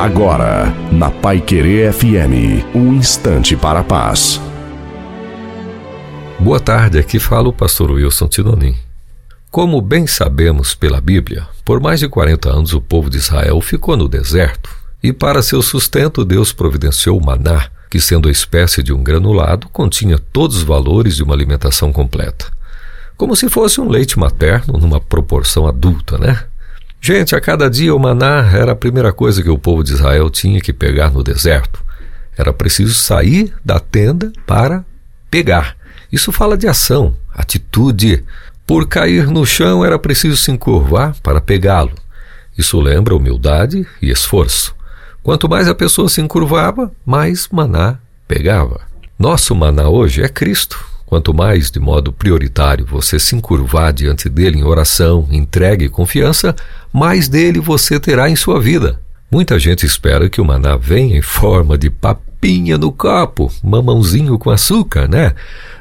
Agora, na Pai Querer FM, um instante para a paz. Boa tarde, aqui fala o pastor Wilson Tinonim. Como bem sabemos pela Bíblia, por mais de 40 anos o povo de Israel ficou no deserto e para seu sustento Deus providenciou o maná, que sendo a espécie de um granulado, continha todos os valores de uma alimentação completa. Como se fosse um leite materno numa proporção adulta, né? Gente, a cada dia o maná era a primeira coisa que o povo de Israel tinha que pegar no deserto. Era preciso sair da tenda para pegar. Isso fala de ação, atitude. Por cair no chão era preciso se encurvar para pegá-lo. Isso lembra humildade e esforço. Quanto mais a pessoa se encurvava, mais maná pegava. Nosso maná hoje é Cristo. Quanto mais, de modo prioritário, você se encurvar diante dele em oração, entrega e confiança, mais dele você terá em sua vida. Muita gente espera que o maná venha em forma de papinha no copo, mamãozinho com açúcar, né?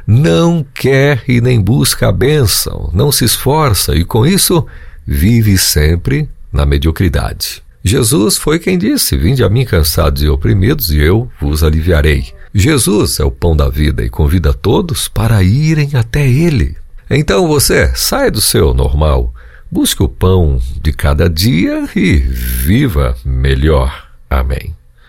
Não quer e nem busca a bênção, não se esforça e com isso vive sempre na mediocridade. Jesus foi quem disse: Vinde a mim cansados e oprimidos, e eu vos aliviarei. Jesus é o pão da vida e convida todos para irem até Ele. Então você sai do seu normal, busque o pão de cada dia e viva melhor. Amém.